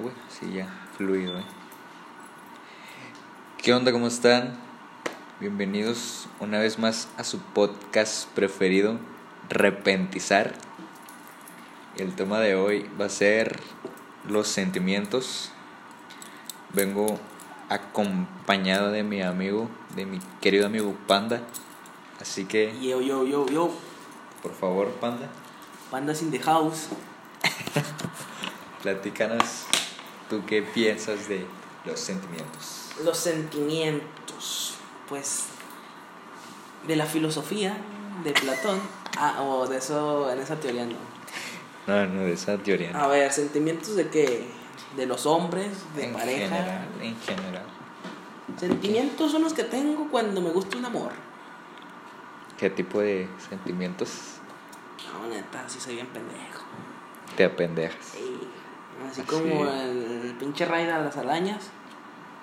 Güey, sí, ya, fluido, eh. ¿Qué onda? ¿Cómo están? Bienvenidos una vez más a su podcast preferido, Repentizar. El tema de hoy va a ser los sentimientos. Vengo acompañado de mi amigo, de mi querido amigo Panda. Así que, Yo, yo, yo, yo. por favor, Panda, Pandas in the house. platícanos tú qué piensas de los sentimientos. Los sentimientos. Pues. De la filosofía de Platón. Ah, o de eso, en esa teoría no. No, no, de esa teoría. no. A ver, sentimientos de qué? De los hombres, de en pareja. general, en general. Sentimientos son los que tengo cuando me gusta un amor. ¿Qué tipo de sentimientos No, neta, sí soy bien pendejo. te apendejas? Sí. Así Así. como el, pinche raid a las arañas.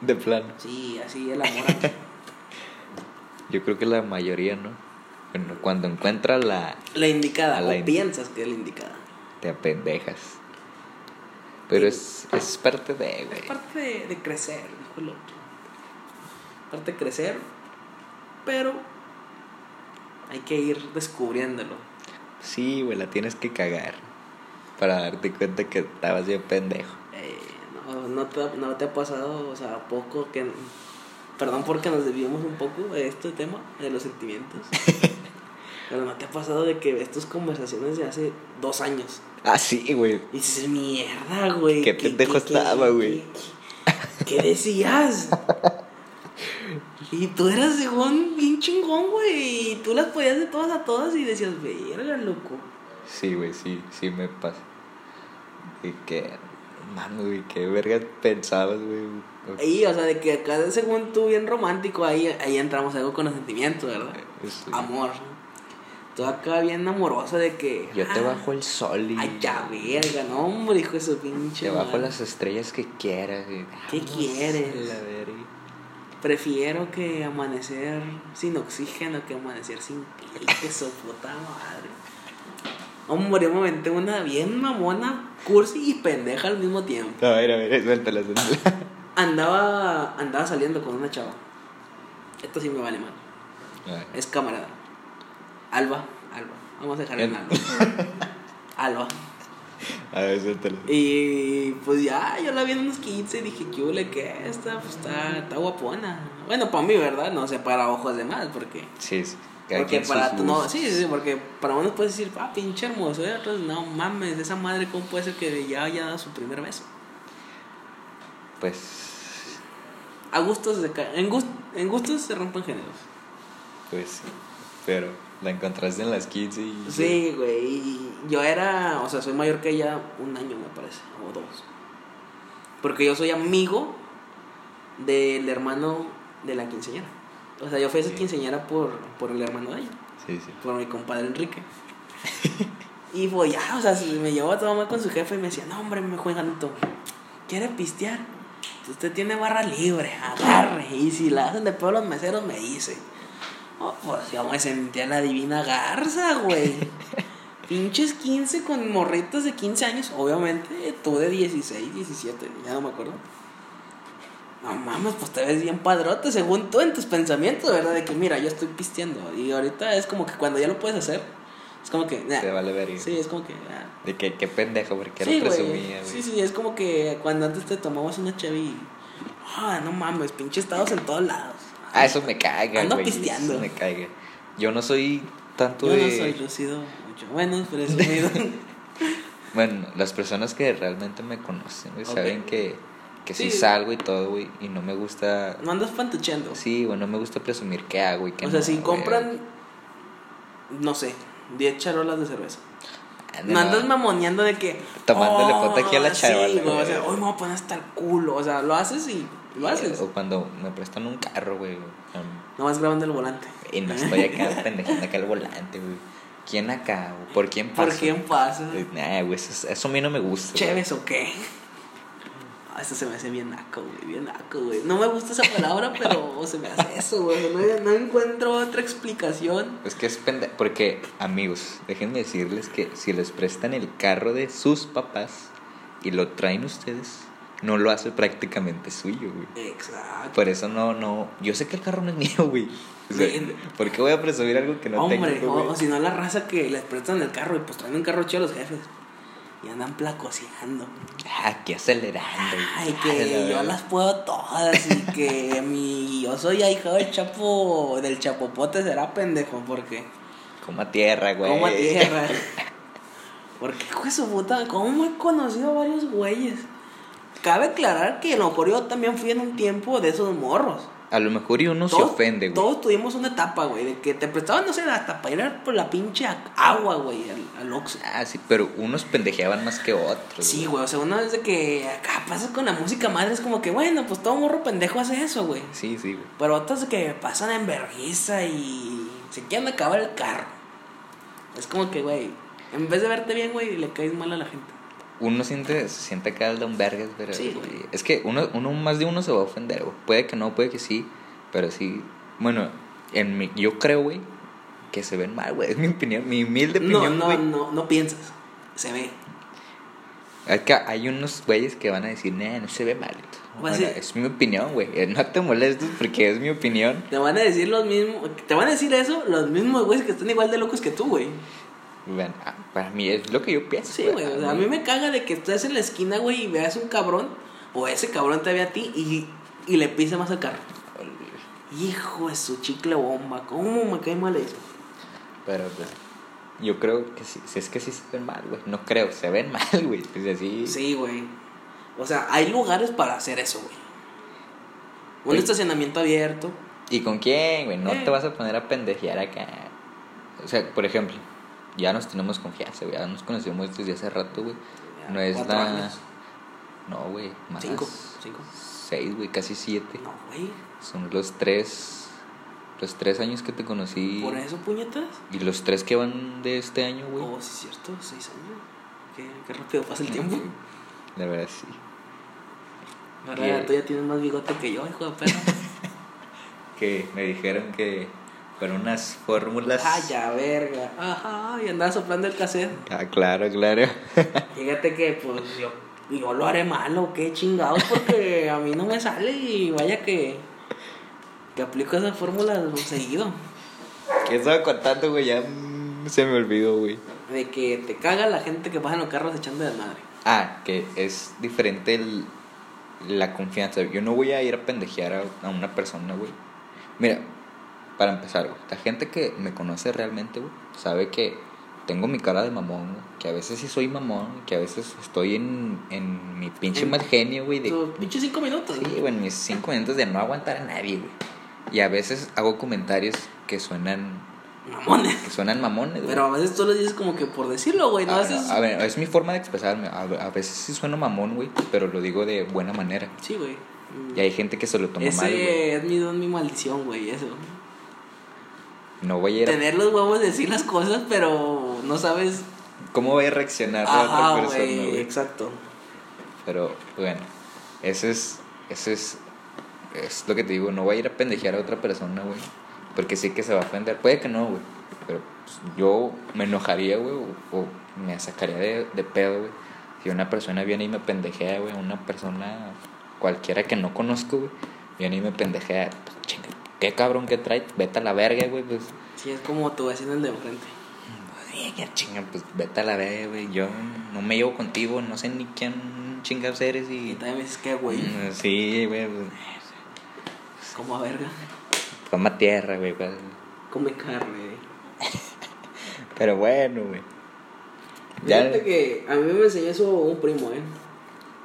De plano. Sí, así el amor. Yo creo que la mayoría, ¿no? Bueno, cuando encuentra la la indicada. A la o piensas que es la indicada. te apendejas. Pero es, es parte de, Es güey. parte de, de crecer, dijo el otro. Parte de crecer, pero hay que ir descubriéndolo. Sí, güey, la tienes que cagar. Para darte cuenta que estabas bien pendejo. Eh, no, te, ha- no te ha pasado, o sea, poco que... Perdón porque nos desviamos un poco de este tema, de los sentimientos. pero no te ha pasado de que ves tus conversaciones de hace dos años. Ah, sí, güey. Y dices, mierda, güey. Qué pendejo estaba, güey. ¿Qué, qué decías? y tú eras según bien chingón, güey. Y tú las podías de todas a todas y decías, verga, loco. Sí, güey, sí, sí me pasa. Y que, mano, güey, qué verga pensabas, güey. Ahí, o sea, de que acá, según tú, bien romántico, ahí, ahí entramos algo con los sentimientos, ¿verdad? Es- Amor. Tú acá bien amoroso de que. Yo te ah, bajo el sol y Ay, ya, verga, no, hombre, hijo de su pinche. te bajo madre. las estrellas que quieras. y- ¿Qué Vamos quieres? a la verga. Prefiero que amanecer sin oxígeno que amanecer sin pique, su puta madre. Hombre, un momento, una bien mamona, cursi y pendeja al mismo tiempo. A ver, a ver, suéltala, suéltala. Andaba, andaba saliendo con una chava. Esto sí me vale mal. Es camarada. Alba, Alba. Vamos a dejar en. Alba. Alba. A ver, suéltala. Y pues ya, yo la vi en unos 15 y dije, ¿qué que esta? Pues está, está guapona. Bueno, para mí, ¿verdad? No sé, para ojos de más, porque. Sí, sí. Cada Porque para sus no, sí, sí, porque para unos puedes decir, ah, pinche hermoso, y otros, no mames, esa madre, ¿cómo puede ser que ya haya dado su primer beso? Pues, A gustos, se ca- en, gust- en gustos se rompen géneros. pues sí. Pero la encontraste en las 15 y. Sí, güey, y yo era, o sea, soy mayor que ella un año, me parece, o dos. Porque yo soy amigo del hermano de la quinceañera. O sea, yo fui a esa Sí. quinceañera por, por el hermano de ella. Sí, sí. por mi compadre Enrique. y pues ya, o sea, se me llevó a tomar con su jefe y me decía, no hombre, me juegan todo. ¿Quiere pistear? Usted tiene barra libre, agarre. Y si la hacen de pedo los meseros, me dice. Oh, pues yo me sentía la divina garza, güey. Pinches 15 con morritas de 15 años, obviamente. Tú de 16, 17, ya no me acuerdo. No mames, pues te ves bien padrote según tú en tus pensamientos, ¿verdad? De que mira, yo estoy pisteando. Y ahorita es como que cuando ya lo puedes hacer, es como que. nah. Te vale verga. Sí, es como que. ah. De que qué pendejo, porque Sí, lo güey. presumía, güey. Sí, sí, es como que cuando antes te tomabas una cheve y. Ah, no mames, pinche estados en todos lados. Ah, eso me caga, Ando güey. pisteando. Eso me caga. Yo no soy tanto Yo de. no soy lucido mucho. Bueno, presumido. Bueno, las personas que realmente me conocen, güey, Ok. saben que, que sí. Sí. salgo y todo, güey, y no me gusta. no andas fantucheando. Sí, güey, no me gusta presumir qué hago y qué o no. sea, si güey. compran. No sé, 10 charolas de cerveza. Ah, No andas mamoneando de que. Tomándole foto aquí a la charola, Sí, güey, o sea, hoy me voy a poner hasta el culo. O sea, lo haces y lo haces. O cuando me prestan un carro, güey. um, Nomás grabando el volante. y no estoy acá pendejando acá el volante, güey. ¿Quién acá? ¿Por quién pasa? ¿Por quién pasa? Nah, güey, eso, eso a mí no me gusta. ¿Chéves o qué? Ah, Eso se me hace bien naco, güey, bien naco, güey. No me gusta esa palabra, pero se me hace eso, güey. No, no encuentro otra explicación. Es que es pendejo. Porque, amigos, déjenme decirles que si les prestan el carro de sus papás y lo traen ustedes, no lo hace prácticamente suyo, güey. Exacto. Por eso no, no. Yo sé que el carro no es mío, güey. O sea. ¿Por qué voy a presumir algo que no Hombre, tengo, o, güey? o si no la raza que les prestan el carro y pues traen un carro chido a los jefes. Y andan placoseando. Ah, qué acelerando. Ay, que Ah, yo las puedo todas y que mi yo soy ahijado del chapo del chapopote será pendejo porque Como a tierra, güey. como a tierra. Porque hijo de su puta, ¿cómo he conocido a varios güeyes? Cabe aclarar que a lo mejor yo también fui en un tiempo de esos morros. A lo mejor y uno se ofende, güey. Todos tuvimos una etapa, güey, de que te prestaban, no sé, hasta para ir a por la pinche agua, güey, al, al Oxxo. Ah, sí, pero unos pendejeaban más que otros. Sí, güey, o sea, una vez de que acá pasas con la música madre, es como que, bueno, pues todo morro pendejo hace eso, güey. Sí, sí, güey. Pero otros de que pasan en vergüenza y se quieren acabar el carro. Es como que, güey, en vez de verte bien, güey, le caes mal a la gente. Uno siente, se siente acá el don vergas, pero Sí, güey. es que uno, uno más de uno se va a ofender, güey. Puede que no, puede que sí, pero sí. Bueno, en mi, yo creo, güey, que se ven mal, güey. Es mi opinión, mi humilde No, opinión, no, güey. no, no piensas. Se ve. Acá hay unos güeyes que van a decir, nah, no se ve mal. Pues Bueno, es mi opinión, güey. Eh, No te molestes porque es mi opinión. Te van a decir los mismos, te van a decir eso los mismos güeyes que están igual de locos que tú, güey. Bueno, ah, para mí es lo que yo pienso. Sí, güey. O sea, a mí me caga de que estés en la esquina, güey, y veas un cabrón, o ese cabrón te ve a ti y, y le pisa más al carro. Hijo de su chicle bomba, ¿cómo me cae mal eso? Pero pues, yo creo que sí, si es que sí se ven mal, güey. No creo, se ven mal, güey. Pues así. Sí, güey. O sea, hay lugares para hacer eso, güey. Un Güey. estacionamiento abierto. ¿Y con quién, güey? No Eh. te vas a poner a pendejear acá. O sea, por ejemplo, ya nos tenemos confianza, güey. Ya nos conocemos desde hace rato, güey. No es la. años. No, güey. Más. Cinco, cinco. Seis, güey, casi siete. No, güey. Son los tres. Los tres años que te conocí. ¿Por eso, puñetas? Y los tres que van de este año, güey. Oh, sí, es cierto, seis años. Qué, qué rápido pasa el tiempo. La verdad, sí. Ahora tú ya tienes más bigote que yo, hijo de perra. Que me dijeron que fueron unas fórmulas. Ay, ya, verga. Ajá, y andaba soplando el cassette. Ah, claro, claro. Fíjate que, pues, yo, yo lo haré malo, qué chingados, porque a mí no me sale y vaya que, que aplico esa fórmula seguido. ¿Qué estaba contando, güey? Ya se me olvidó, güey. De que te caga la gente que pasa en los carros echando de madre. Ah, que es diferente el, la confianza. Yo no voy a ir a pendejear a, a una persona, güey. Mira, para empezar, güey, la gente que me conoce realmente, güey, sabe que tengo mi cara de mamón, güey. Que a veces sí soy mamón, que a veces estoy en, en mi pinche mal genio, güey. De, pinches cinco minutos. Sí, güey, mis cinco minutos de no aguantar a nadie, güey. Y a veces hago comentarios que suenan, Mamones. que suenan mamones, güey. Pero a veces tú lo dices como que por decirlo, güey. No a, haces. a ver, es mi forma de expresarme. A, a veces sí sueno mamón, güey, pero lo digo de buena manera. Sí, güey. Y hay gente que se lo toma Ese mal, güey. es mi mi maldición, güey. Eso. No voy a ir a... Tener los huevos de decir las cosas, pero no sabes. ¿Cómo voy a reaccionar a Ajá, otra persona, güey? Exacto. Pero, bueno, ese es... Ese es... Es lo que te digo, no voy a ir a pendejear a otra persona, güey. Porque sé que se va a ofender. Puede que no, güey. Pero pues, yo me enojaría, güey. O, o me sacaría de, de pedo, güey. Si una persona viene y me pendejea, güey. Una persona cualquiera que no conozco, güey. Viene y me pendejea. Pues, qué cabrón que trae. Vete a la verga, güey. Pues, Sí, es como tu vecino el de enfrente. Ya chinga, pues vete a la verga, güey. Yo no me llevo contigo. No sé ni quién chingas eres Y y... también me dices que, güey. Mm, Sí, güey. Pues, Como a verga. toma tierra, güey. pues. Come carne, güey. Pero bueno, güey. Ya- Fíjate que a mí me enseñó eso un primo, ¿eh?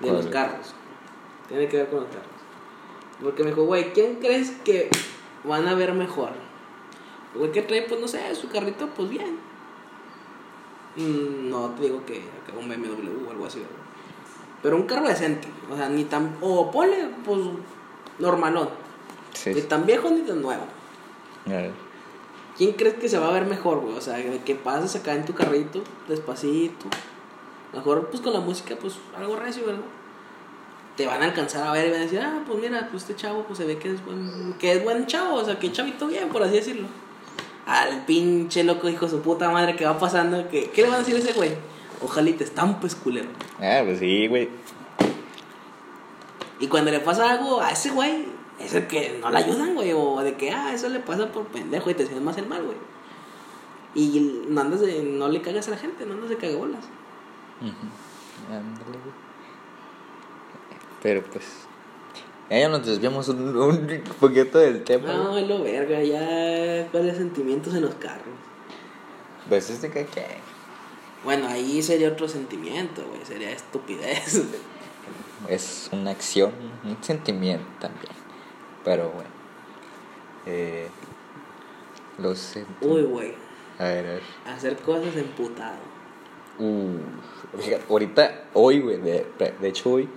De los carros. Tiene que ver con los carros. Porque me dijo, güey, ¿quién crees que van a ver mejor? El Güey, que trae, pues no sé, su carrito, pues bien. Mm, no te digo que acá un BMW o algo así, ¿verdad? Pero un carro decente. O sea, ni tan. O ponle, pues, normalón. Sí, Ni tan viejo ni tan nuevo. A ver. ¿Quién crees que se va a ver mejor, güey? O sea, que pases acá en tu carrito, despacito. Mejor, pues con la música, pues algo recio, ¿verdad? Te van a alcanzar a ver y van a decir, ah, pues mira, pues este chavo, pues se ve que es buen, que es buen chavo, o sea, que chavito bien, por así decirlo. Al pinche loco, hijo su puta madre que va pasando, que, ¿qué le van a decir a ese güey? Ojalá y te estampes, culero. Ah, pues sí, güey. Y cuando le pasa algo a ese güey, es el que no le ayudan, güey. O de que, ah, eso le pasa por pendejo y te sientes más el mal, güey. Y no andas de, no le cagas a la gente, no andas de cagabolas. Ujú. Ándale, güey. Pero pues. Ya nos desviamos un, un poquito del tema. No, es lo verga, ya. ¿Cuáles sentimientos en los carros? Pues este que que. Bueno, ahí sería otro sentimiento, güey. Sería estupidez. Es una acción, un sentimiento también. Pero bueno. Eh, los sentimientos. Uy, güey. A ver, a ver. Hacer cosas emputado. Uh, ahorita, hoy, güey, de, de hecho hoy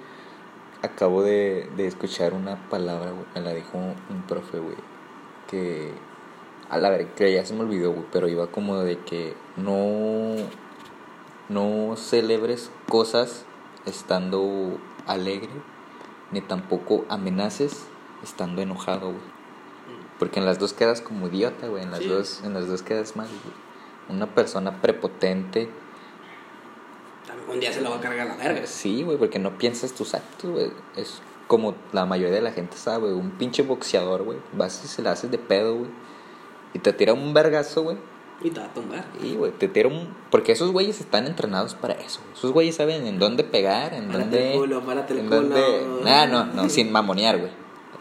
acabo de, de escuchar una palabra, güey, me la dijo un profe, güey, que, a la ver, que ya se me olvidó, güey, pero iba como de que no, no celebres cosas estando alegre, ni tampoco amenaces estando enojado, güey. Porque en las dos quedas como idiota, güey, en las Sí. dos, en las dos quedas mal, güey. Una persona prepotente, Un día se lo va a cargar la verga. Sí, güey, porque no piensas tus actos, güey. Es como la mayoría de la gente sabe, un pinche boxeador, güey. Vas y se la haces de pedo, güey. Y te tira un vergazo, güey. Y te va a tumbar. Y, güey, te tira un... Porque esos güeyes están entrenados para eso. güey. Esos güeyes saben en dónde pegar, en Párate dónde... el culo, párate el en culo. dónde... Nah, no, no, sin mamonear, güey.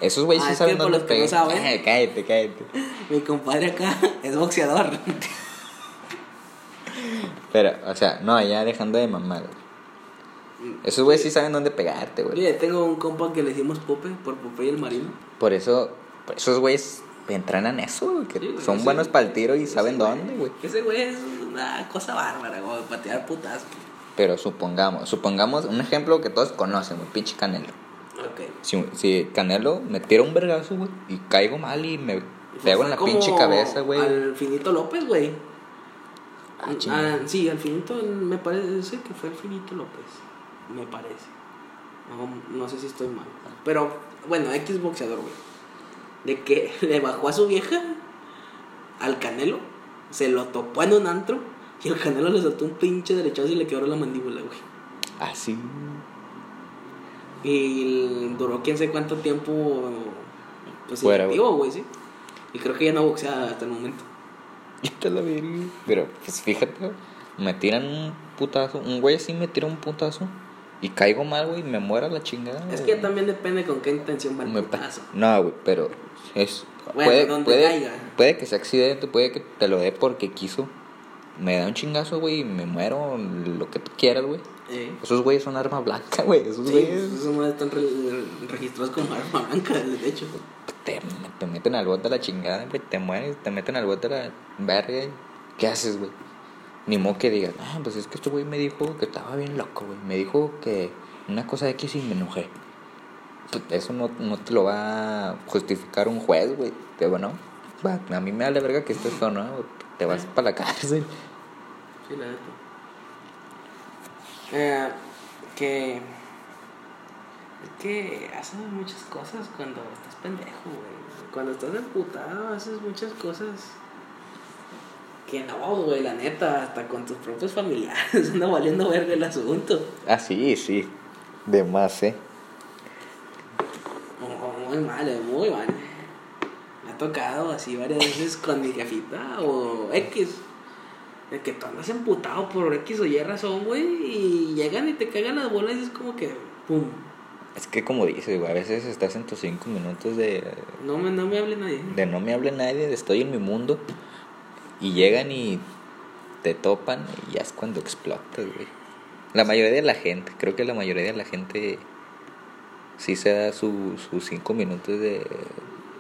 Esos güeyes Ah, sí saben dónde no pegar. Ay, cállate, cállate. Mi compadre acá es boxeador. Pero, o sea, no, ya dejando de mamar, güey. Esos güeyes sí saben dónde pegarte, güey. Mire, tengo un compa que le decimos Pope, por Pope y el marino. Por eso, por esos güeyes entrenan eso, güey, que Sí, güey, son ese- buenos para el tiro y saben güey- dónde, güey. Ese güey es una cosa bárbara, güey, patear putas. Pero supongamos, supongamos un ejemplo que todos conocen, güey, pinche Canelo. Ok. Si, si Canelo me tira un vergazo, güey, y caigo mal y me pego en la pinche cabeza, güey. Al Finito López, güey. Ah. Ah, sí, al Finito, me parece que fue el Finito López. Me parece. No, no sé si estoy mal. Pero, bueno, X boxeador, güey. De que le bajó a su vieja al Canelo, se lo topó en un antro y el Canelo le soltó un pinche derechazo y le quebró la mandíbula, güey. Así. Y duró quién sé cuánto tiempo pues Fuera, güey, sí. Y creo que ya no boxea hasta el momento. Y te la verga. Pero, pues fíjate, güey, me tiran un putazo. Un güey así me tira un putazo. Y caigo mal, güey, y me muera la chingada. Es güey. que también depende con qué intención va el Me putazo. No, güey, pero es Bueno, puede, donde puede, caiga. puede que sea accidente, puede que te lo dé porque quiso. Me da un chingazo, güey, y me muero, lo que tú quieras, güey. Eh. Esos güeyes son arma blanca, güey. Esos Sí, güeyes esos no están re- registrados como arma blanca, de hecho. te, te meten al bote a la chingada, güey. Te mueres, te meten al bote a la verga. ¿Qué haces, güey? Ni modo que digas, ah, pues es que este güey me dijo que estaba bien loco, güey. Me dijo que una cosa X y me enojé. Pues, Eso no, no te lo va a justificar un juez, güey. Te bueno, a mí me da la verga que estés o no, te vas para la cárcel. Sí, la neta. Eh, que. Es que haces muchas cosas cuando estás pendejo, güey. Cuando estás emputado, haces muchas cosas. Que no, güey, la neta, hasta con tus propios familiares. Anda valiendo verga el asunto. Ah, sí, sí. De más, eh. Oh, muy mal, eh, muy mal. Me ha tocado así varias veces con mi jefita o X. De que tú andas emputado por X o Y razón, güey. Y llegan y te cagan las bolas y es como que, pum. Es que como dices, güey, a veces estás en tus cinco minutos de, No me, no me hable nadie. de no me hable nadie, de estoy en mi mundo. Y llegan y te topan y ya es cuando explotas, güey. La mayoría de la gente, creo que la mayoría de la gente sí se da su- sus cinco minutos de...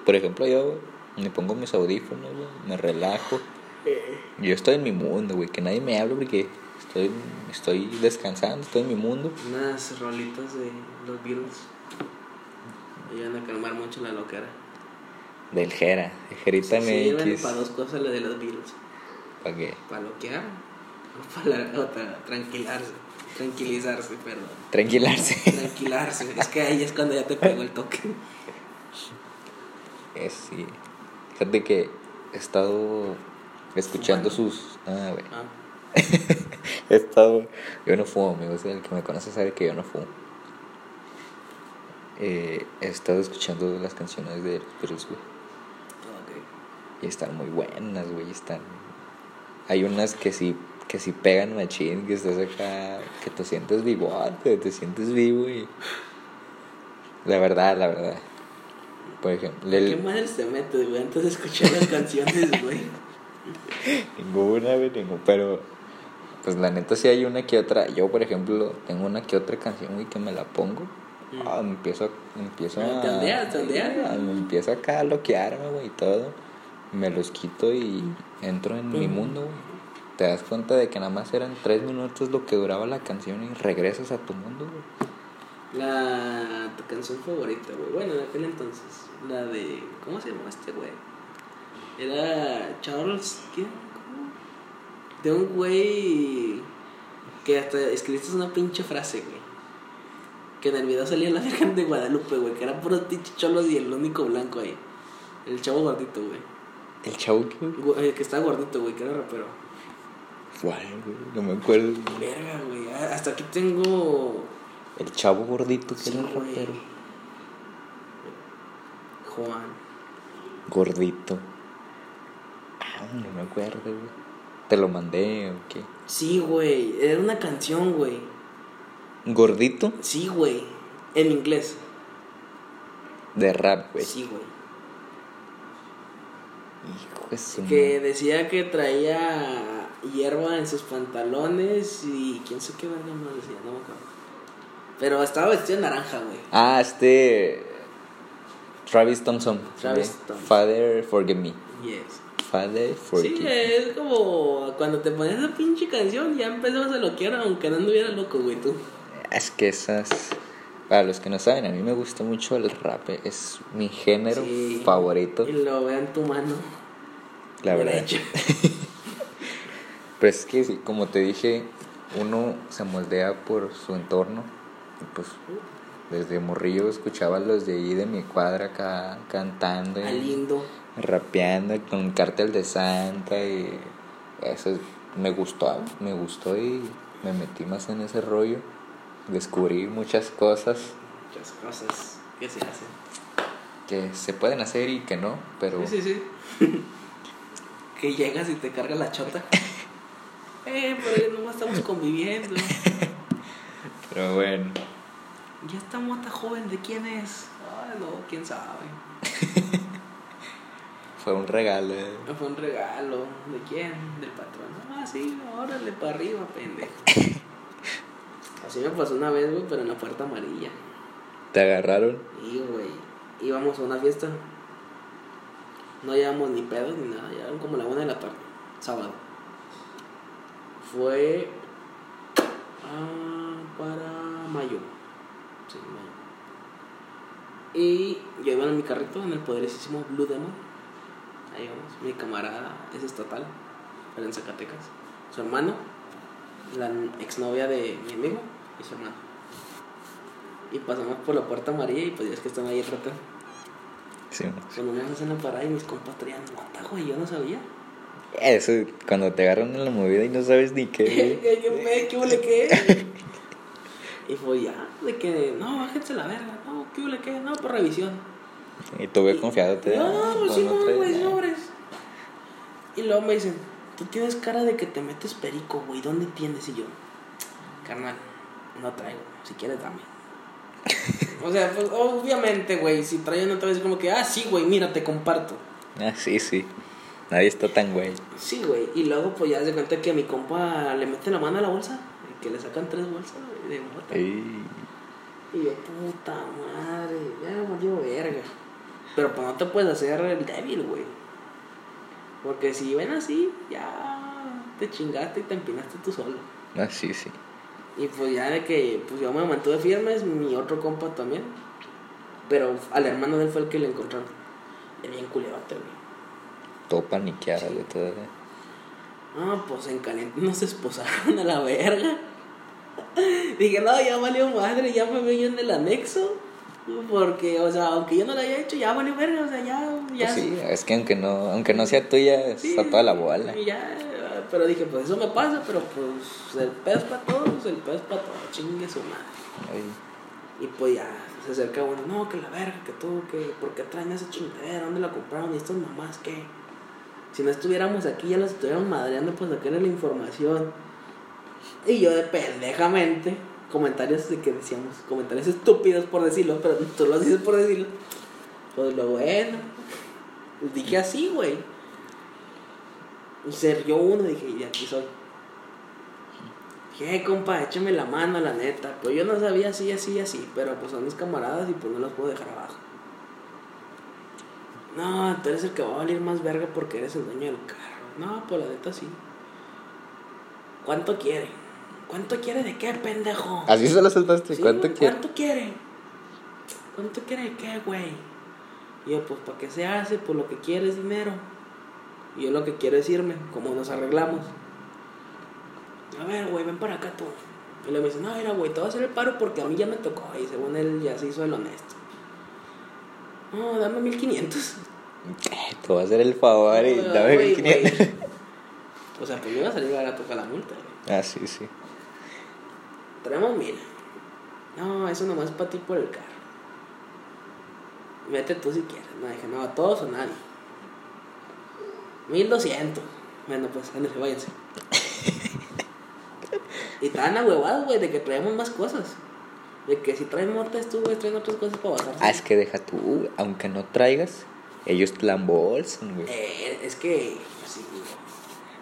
Por ejemplo, yo me pongo mis audífonos, güey, me relajo. Yo estoy en mi mundo, güey, que nadie me hable porque estoy, estoy descansando, estoy en mi mundo. Unas rolitas de los Beatles. Ayudan a calmar mucho la loquera. Del Jera, Jerita Sirven MX. para dos cosas la de los Beatles. ¿Para qué? Para loquear o para la otra, tranquilarse. Tranquilizarse, perdón. Tranquilarse. Tranquilarse. es que ahí es cuando ya te pegó el toque. Es, sí. Fíjate que he estado escuchando sus. Ah, güey. Ah, estado. Yo no fumo, amigo. o sea, El que me conoce sabe que yo no fumo. eh, he estado escuchando las canciones de Beatles, güey. Ok. Y están muy buenas, güey. Están. Hay unas que sí, que sí pegan machín, que estás acá, que te sientes vivo, te sientes vivo y. La verdad, la verdad. Por ejemplo, ¿Qué el, madre se mete, güey? Antes de escuchar las canciones, güey. ninguna, güey, ninguna, pero pues la neta sí hay una que otra. Yo, por ejemplo, tengo una que otra canción, güey, que me la pongo. Mm. Ah, me empiezo, me empiezo Ah, a... te ondeas, te ondeas. Ah, Me empiezo acá a loquearme, güey, y todo. Me los quito y entro en mi Mm. mundo, güey. Te das cuenta de que nada más eran tres minutos lo que duraba la canción y regresas a tu mundo, güey. La tu canción favorita, güey. Bueno, en aquel entonces. La de. ¿Cómo se llamaba este güey? Era Charles. ¿Quién? De un güey. Que hasta escribiste una pinche frase, güey. Que en el video salía la Virgen de Guadalupe, güey. Que era puro pinche cholos y el único blanco ahí. El chavo gordito, güey. El chavo. Gu- eh, Que estaba gordito, güey. Que era rapero. ¿Cuál, güey? No me acuerdo. Verga, güey. Hasta aquí tengo. El chavo gordito que Sí, era güey. rapero. Juan. Gordito. Ah, no me acuerdo, güey. Te lo mandé o qué. Sí, güey. Era una canción, güey. Gordito Sí, güey. En inglés. de rap, güey. Sí, güey. Hijo de su Que decía que traía hierba en sus pantalones y quién sé qué verga más decía, no me acuerdo. Pero estaba vestido de naranja, güey. Ah, este. Travis Thompson. Travis Eh, Thompson. Father, forgive me. Yes. Father, Sí, forgive me. es como cuando te ponías esa pinche canción ya empezabas a loquear aunque no anduviera loco, güey, tú. Es que esas. Para los que no saben, a mí me gusta mucho el rap. Es mi género Sí. favorito. Y lo veo en tu mano. La verdad. Pero es que, sí, como te dije, uno se moldea por su entorno. Y pues, desde morrillo escuchaba a los de ahí de mi cuadra acá cantando. Y lindo. Rapeando con cartel de Santa y eso me gustó, me gustó y me metí más en ese rollo. Descubrí muchas cosas Muchas cosas que se hacen. que se pueden hacer y que no, pero Sí, sí, sí. que llegas y te carga la chota. eh, pero no estamos conviviendo. pero bueno, ¿Y esta mota joven de quién es? Ay, no, quién sabe. Fue un regalo. eh. Fue un regalo. ¿De quién? Del patrón. Ah, sí, órale para arriba, pendejo. Así me pasó una vez, güey, pero en la puerta amarilla. ¿Te agarraron? Y, güey, íbamos a una fiesta. No llevamos ni pedos ni nada, eran como la una de la tarde, sábado. Fue ah, para mayo. Sí, mayo. Y yo iba en mi carrito en el poderosísimo Blue Demon. Mi camarada es estatal, pero en Zacatecas. Su hermano, la exnovia de mi amigo y su hermano. Y pasamos por la puerta amarilla y pues ya es que están ahí tratando. Sí. Cuando me hacen la parada y mis compas traían nota, güey, yo no sabía. Eso, cuando te agarran en la movida y no sabes ni ¿Qué, qué. qué, qué, qué, qué huele qué? Y fue ya, de que, no, bájense la verga, no, qué huele qué, no, por revisión. Y tuve confiado, te No, ah, pues pues sí, no no, güey, nada. Y luego me dicen, tú tienes cara de que te metes perico, güey, ¿dónde tienes? Y yo, carnal, no traigo, si quieres dame. o sea, pues obviamente, güey, si traen otra vez como que, ah, sí, güey, mira, te comparto. Ah, sí, sí. Nadie está tan güey. Sí, güey. Y luego, pues ya se cuenta que a mi compa le mete la mano a la bolsa. Y que le sacan tres bolsas de mota. Y... Y yo, puta madre, ya valió verga. Pero pues no te puedes hacer el débil, güey. Porque si ven así, ya te chingaste y te empinaste tú solo. Ah, sí, sí. Y pues ya de que pues yo me mantuve firmes, mi otro compa también. Pero al hermano de él fue el que le encontraron. Es bien culerote, güey. Todo paniqueado, güey, todavía. Ah, pues en caliente nos esposaron a la verga. Dije, no, ya valió madre, ya me veo yo en el anexo. Porque, o sea, aunque yo no lo haya hecho, ya valió verga, o sea, ya, ya. Pues sí, es que aunque no, aunque no sea tuya, Sí, está toda la bola. y ya, pero dije, pues eso me pasa, pero pues el es para todos, el es para todos, chingue su madre. Ay, Y pues ya se acerca uno, no, que la verga, que tú, que, ¿por qué traen esa chingadera? ¿Dónde la compraron? ¿Y estas mamás qué? Si no estuviéramos aquí, ya las estuviéramos madreando, pues sacar la información. Y yo de pendejamente, comentarios de que decíamos, comentarios estúpidos por decirlo, pero tú lo dices por decirlo. Pues lo bueno, dije así, güey. Y se rió uno dije, y aquí soy. Dije, "Eh, compa, échame la mano, la neta. Pues yo no sabía así, así, así, pero pues son mis camaradas y pues no los puedo dejar abajo. No, tú eres el que va a valer más verga porque eres el dueño del carro. No, pues la neta sí. ¿Cuánto quiere? ¿Cuánto quiere de qué, pendejo? Así se lo saltaste. Sí, ¿Cuánto güey, quieres? ¿Cuánto quiere? ¿Cuánto quiere de qué, güey? Y yo, pues, ¿para qué se hace? Pues lo que quiere es dinero. Y yo lo que quiero es irme, como nos arreglamos. A ver, güey, ven para acá tú. Y le me dice, no, mira, güey, te voy a hacer el paro porque a mí ya me tocó. Y según él ya se hizo el honesto. No, dame 1500. Eh, Te voy a hacer el favor y No, dame güey, 1500. güey. O sea, pues me iba a salir barato con la multa, güey. Ah, sí, sí. Traemos mil. No, eso nomás es para ti por el carro. Vete tú si quieres. No, dije, no, a todos o nadie. 1200. Bueno, pues, ándale, váyanse. y estaban ahuevados, güey, de que traemos más cosas. De que si traen motas tú, güey, traen otras cosas para bajar. Ah, es que deja tú, aunque no traigas, ellos te la embolsan, güey. Eh, es que, sí, güey.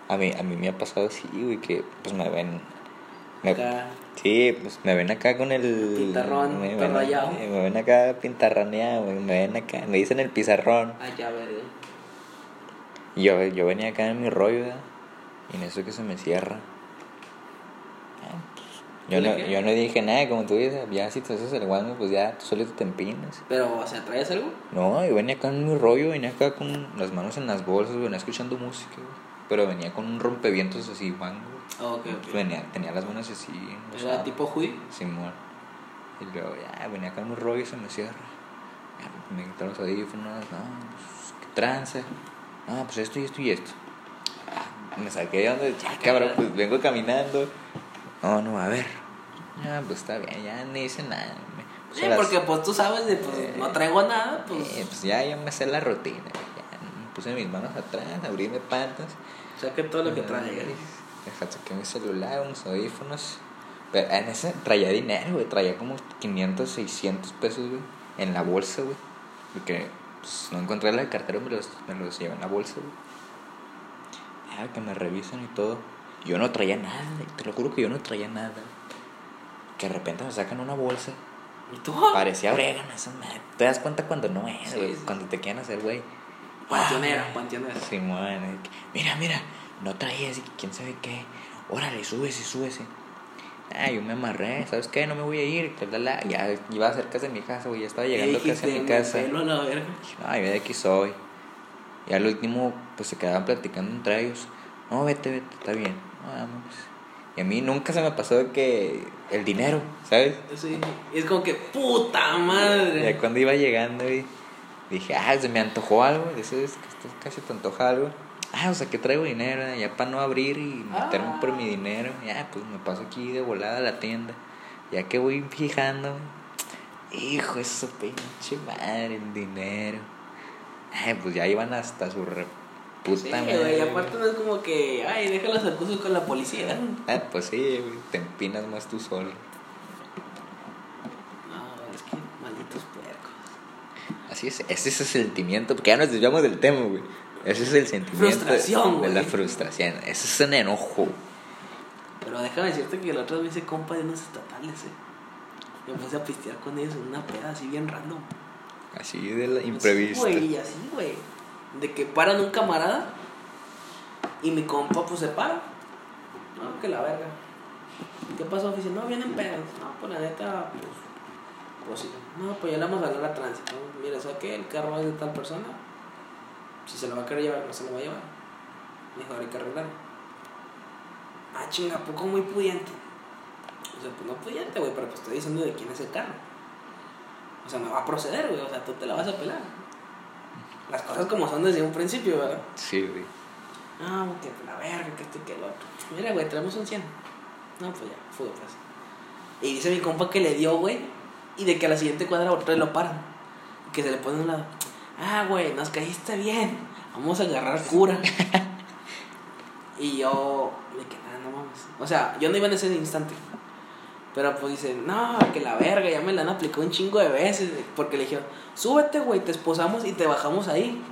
A mí, a mí me ha pasado así, güey, que pues me ven. Me, Acá. Sí, pues me ven acá con el. Pintarrón, me, ven, rayado. me ven acá pintarraneado. Me ven acá, me dicen el pizarrón. Ah, ya, verga. Y yo, yo venía acá en mi rollo, ¿verdad? Y en eso que se me cierra. Ah, pues, Yo ¿Y no, yo no dije nada, como tú dices, ya si te haces el guango, pues ya tú solito te empinas. Pero, o sea, ¿traes algo? No, yo venía acá en mi rollo, venía acá con las manos en las bolsas, venía escuchando música. Pero venía con un rompevientos así, guango. Ah, ok, Pues ok. venía, tenía las manos así. o ¿Era sea, tipo hoodie? Simón. Y luego ya venía acá en mi rollo y se me cierra. Ya, me quitaron los audífonos, no, pues qué tranza. Ah, pues esto y esto y esto. Ah, Me saqué de donde, ya cabrón, pues vengo caminando. No, no, a ver. Ya, pues está bien, ya ni hice nada. Puse Sí, las- porque pues tú sabes de, pues, Eh, no traigo nada, pues... eh, pues ya, ya me sé la rutina. Ya me puse mis manos atrás, abrirme patas. Saque todo lo que traigas. Deja, saqué mi celular, unos audífonos. Pero en ese traía dinero, güey. Traía como 500, 600 pesos, güey. En la bolsa, güey. Porque pues, no encontré la cartera, me los, me los llevé en la bolsa, güey. Ah, que me revisan y todo. Yo no traía nada, te lo juro que yo no traía nada. Que de repente me sacan una bolsa. ¿Y tú? Parecía orégano, esa madre. Te das cuenta cuando no es, Sí, güey. sí. Cuando te quieren hacer, güey. Panteonera, Ah, panteonera. Simón, mira, mira, no traías y quién sabe qué. Órale, súbese, súbese. Ah, yo me amarré, ¿sabes qué? No me voy a ir. la, la. Ya iba cerca de mi casa, güey. Ya estaba llegando ¿Qué casi a mi casa. Pelo a la verga. De aquí soy. Y al último, pues se quedaban platicando entre ellos. No, vete, vete, está bien. No, vamos. Y a mí nunca se me pasó que el dinero, ¿sabes? Sí. Es como que, puta madre. Ya cuando iba llegando, y dije, ah, se me antojó algo. Dices casi te antoja algo. Ah, o sea, que traigo dinero, ya para no abrir y meterme Ah. por mi dinero. Ya, pues me paso aquí de volada a la tienda. Ya que voy fijando, hijo, eso pinche madre, el dinero. Ay, pues ya iban hasta su re puta Sí, madre. güey, y aparte no es como que, ay, déjalos acuso con la policía. Ah, pues sí, güey, te empinas más tú solo. No, es que malditos puercos. Así es, ese es el sentimiento, porque ya nos desviamos del tema, güey. Ese es el sentimiento Frustración, de la frustración. Ese es un enojo. Pero déjame decirte que la otra vez me hice compa de unos estatales, eh. Me puse a pistear con ellos en una peda así bien random. Así de la imprevista. Sí, güey, así, güey. De que paran un camarada y mi compa pues se para. No, que la verga. ¿Qué pasó, oficial? No, vienen pedos. No, pues la neta, pues. Pues sí. No, pues ya le vamos a hablar a tránsito. Mira, ¿sabes qué? El carro es de tal persona. Si se lo va a querer llevar, no se lo va a llevar. Me dijo, ahora hay que arreglarlo. Ah, chinga, poco muy pudiente. O sea, pues no pudiente, güey, pero pues estoy diciendo de quién es el carro. O sea, me va a proceder, güey. O sea, tú te la vas a pelar. Las cosas como son desde un principio, ¿verdad? Sí, güey. No, que la verga, que esto y que el otro. Mira, güey, traemos un 100. No, pues ya, fue pues. Y dice mi compa que le dio, güey. Y de que a la siguiente cuadra otra vez lo paran. Y que se le pone a un lado. Ah, güey, nos caíste bien. Vamos a agarrar cura. y yo, de que, ah, no mames. O sea, yo no iba en ese instante. Pero pues dice, no, que la verga, ya me la han aplicado un chingo de veces. Porque le dijeron, súbete, güey, te esposamos y te bajamos ahí.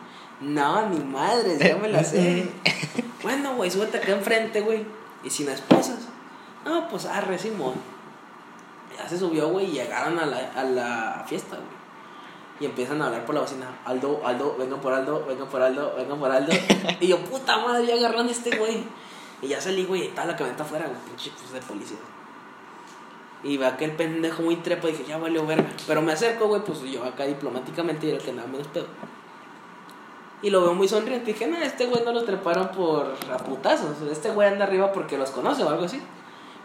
No, ni madres, ya me la sé. bueno, güey, súbete acá enfrente, güey. Y si me esposas. No, pues arre, Simón. Ya se subió, güey, y llegaron a la, a la fiesta, güey. Y empiezan a hablar por la bocina. Aldo, Aldo, vengan por Aldo, vengan por Aldo, vengan por Aldo. y yo, puta madre, ya agarran a este güey. Y ya salí, güey, y estaba la camioneta afuera, güey, pinche pues, de policía. Y va aquel pendejo muy trepo, dije, ya valió verga. Pero me acerco, güey, pues yo acá diplomáticamente y era el que andaba menos pedo. Y lo veo muy sonriente. Dije, no, este güey no lo treparon por a putazos. Este güey anda arriba porque los conoce o algo así.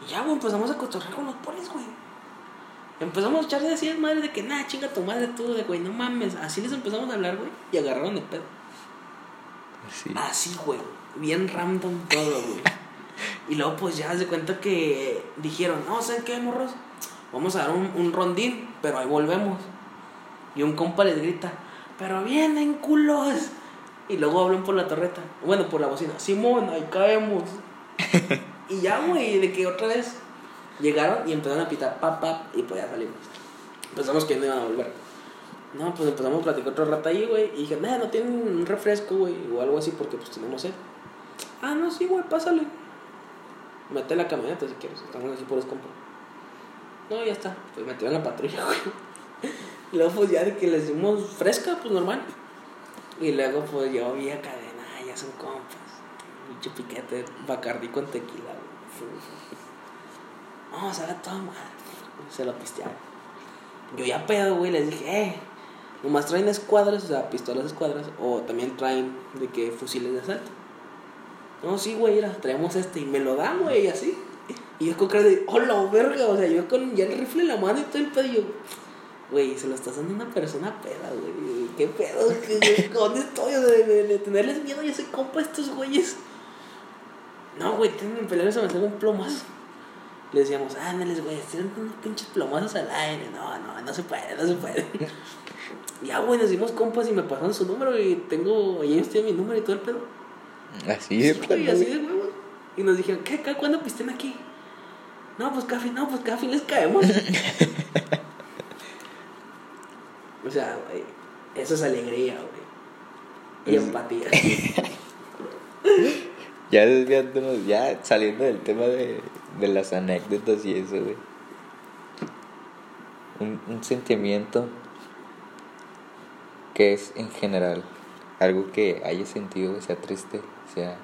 Y ya, güey, empezamos a cotorrear con los polis, güey. Empezamos a echarle así madre de que, nah, chinga tu madre tú, de güey, no mames. Así les empezamos a hablar, güey. Y agarraron el pedo. Así. Así, güey. Bien random todo, güey. y luego, pues ya se cuenta que dijeron, no, ¿saben qué, morros? Vamos a dar un, un rondín, pero ahí volvemos. Y un compa les grita, pero vienen culos. Y luego hablan por la torreta. Bueno, por la bocina. Simón, ahí caemos. y ya, güey, de que otra vez llegaron y empezaron a pitar pap, pap, y pues ya salimos. Pensamos que no iban a volver. No, pues empezamos a platicar otro rato ahí, güey. Y dije, nah, no tienen un refresco, güey, o algo así, porque pues tenemos sed. Ah, no, sí, güey, pásale. Mete la camioneta si quieres, estamos así por los compas. No, ya está. Pues metieron la patrulla, güey. Y luego, pues ya de que les dimos fresca, pues normal. Y luego, pues yo vi acá de, nah, ya son compas. Mucho piquete, bacardí con tequila, güey. No, se toda madre. Se lo pistearon. Yo ya pedo, güey, les dije, eh, nomás traen escuadras, o sea, pistolas escuadras, o también traen de que fusiles de asalto. No, sí, güey, mira, traemos este y me lo dan, güey, así. Y yo con cara de, oh, la verga, o sea, yo con ya el rifle en la mano y todo el pedo, y yo, güey, se lo estás dando a una persona peda, güey. ¿Qué pedo? ¿Qué, ¿Dónde estoy? O sea, de, de, de tenerles miedo, yo soy compa a estos güeyes. No, güey, tienen pelear se me sale un plomazo. Le decíamos, ándales, güey, tienen unos pinches plomazos al aire. No, no, no se puede, no se puede. ya, güey, nos dimos compas y me pasaron su número y tengo, y ellos tienen mi número y todo el pedo. Así de plano, güey, así güey. de huevos. Y nos dijeron, ¿qué? ¿Qué? ¿Cuándo pisten aquí? No, pues café, no, pues café les caemos. o sea, güey, eso es alegría, güey. Y Es- empatía. Ya desviándonos, ya saliendo del tema de, de las anécdotas y eso, güey. Un, un sentimiento que es en general algo que haya sentido, sea triste, sea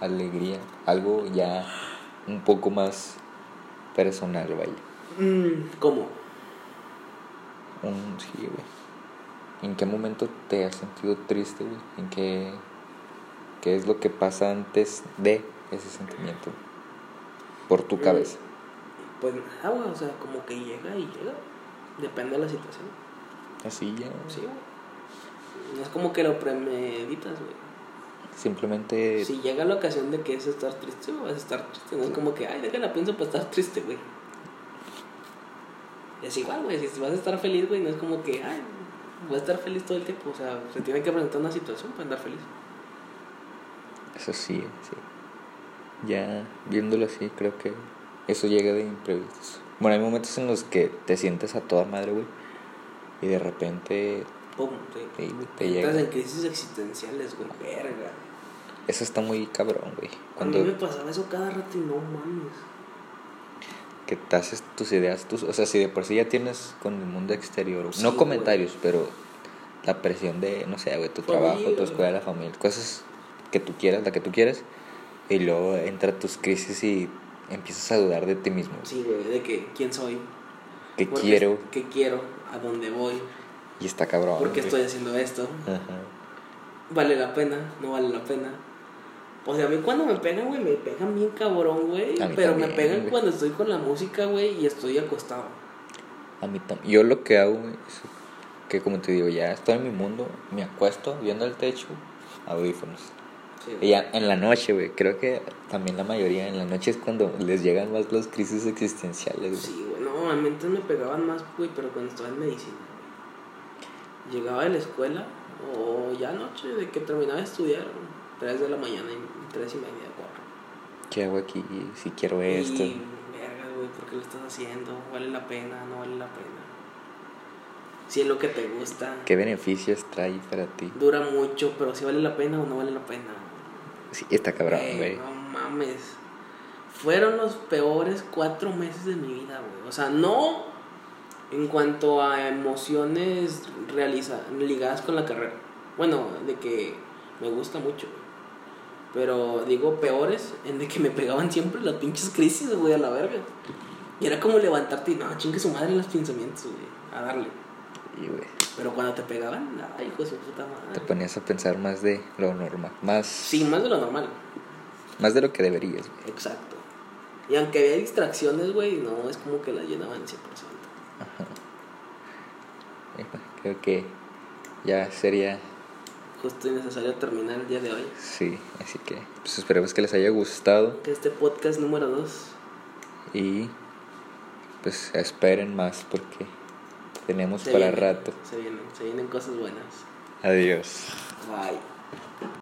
alegría, algo ya un poco más personal, vaya. Mm, ¿Cómo? Un, sí, güey. ¿En qué momento te has sentido triste, güey? ¿En qué, qué es lo que pasa antes de ese sentimiento? Por tu Mm. cabeza. Pues nada, güey, o sea, como que llega y llega. Depende de la situación. Así ya. Sí, güey. No es como que lo premeditas, güey. Simplemente Si llega la ocasión de que es estar triste, vas a estar triste. No es como que, ay, déjala pienso para estar triste, güey. Es igual, güey. Si vas a estar feliz, güey, no es como que, ay, voy a estar feliz todo el tiempo. O sea, se tiene que presentar una situación para andar feliz. eso sí, sí. Ya viéndolo así, creo que eso llega de imprevistos. Bueno, hay momentos en los que te sientes a toda madre, güey. Y de repente Pum, sí. te llega. en crisis existenciales, güey, verga. Eso está muy cabrón, güey. A mí me Cuando pasaba eso cada rato y no mames. que te haces tus ideas, tus, o sea, si de por sí ya tienes con el mundo exterior, Sí, no güey. comentarios, pero la presión de, no sé, güey, tu trabajo, Familia. tu escuela, la familia, cosas que tú quieras, la que tú quieras, y luego entra tus crisis y empiezas a dudar de ti mismo. Sí, güey, de que, ¿quién soy? ¿Qué ¿Por quiero? ¿Qué quiero? ¿A dónde voy? Y está cabrón. ¿Por qué güey. estoy haciendo esto? Ajá. ¿Vale la pena? ¿No vale la pena? O sea, a mí cuando me pegan, güey, me pegan bien cabrón, güey. Pero me pegan güey. cuando estoy con la música, güey, y estoy acostado. A mí también. Yo lo que hago güey, es que, como te digo, ya estoy en mi mundo, me acuesto viendo el techo, audífonos. Sí, Y ya en la noche, güey, creo que también la mayoría en la noche es cuando les llegan más las crisis existenciales, güey. Sí, güey, no, normalmente me pegaban más, güey, pero cuando estaba en medicina. Llegaba de la escuela, o ya anoche, de que terminaba de estudiar, 3 de la mañana y 3 y media, güey. ¿Qué hago aquí? Si quiero esto. Verga, güey, ¿por qué lo estás haciendo? ¿Vale la pena? ¿No vale la pena? Si es lo que te gusta. ¿Qué beneficios trae para ti? Dura mucho, pero si vale la pena o no vale la pena. Sí, está cabrón, Güey, güey. No mames. Fueron los peores cuatro meses de mi vida, güey. O sea, no en cuanto a emociones realiza ligadas con la carrera. Bueno, de que me gusta mucho, güey. Pero digo peores en de que me pegaban siempre las pinches crisis, güey, a la verga. Y era como levantarte y no, chingue su madre los pensamientos, güey. A darle. Y, güey, Pero cuando te pegaban, ay, hijo de su puta te madre. ponías a pensar más de lo normal. Más, Sí, más de lo normal. más de lo que deberías, güey. Exacto. Y aunque había distracciones, güey, no es como que la llenaban 100%. Y, bueno, Creo que ya sería, Justo y necesario terminar el día de hoy. sí. Así que, pues esperemos que les haya gustado. Este podcast número 2. Y, pues esperen más porque tenemos para rato. Se vienen, se vienen cosas buenas. Adiós. Bye.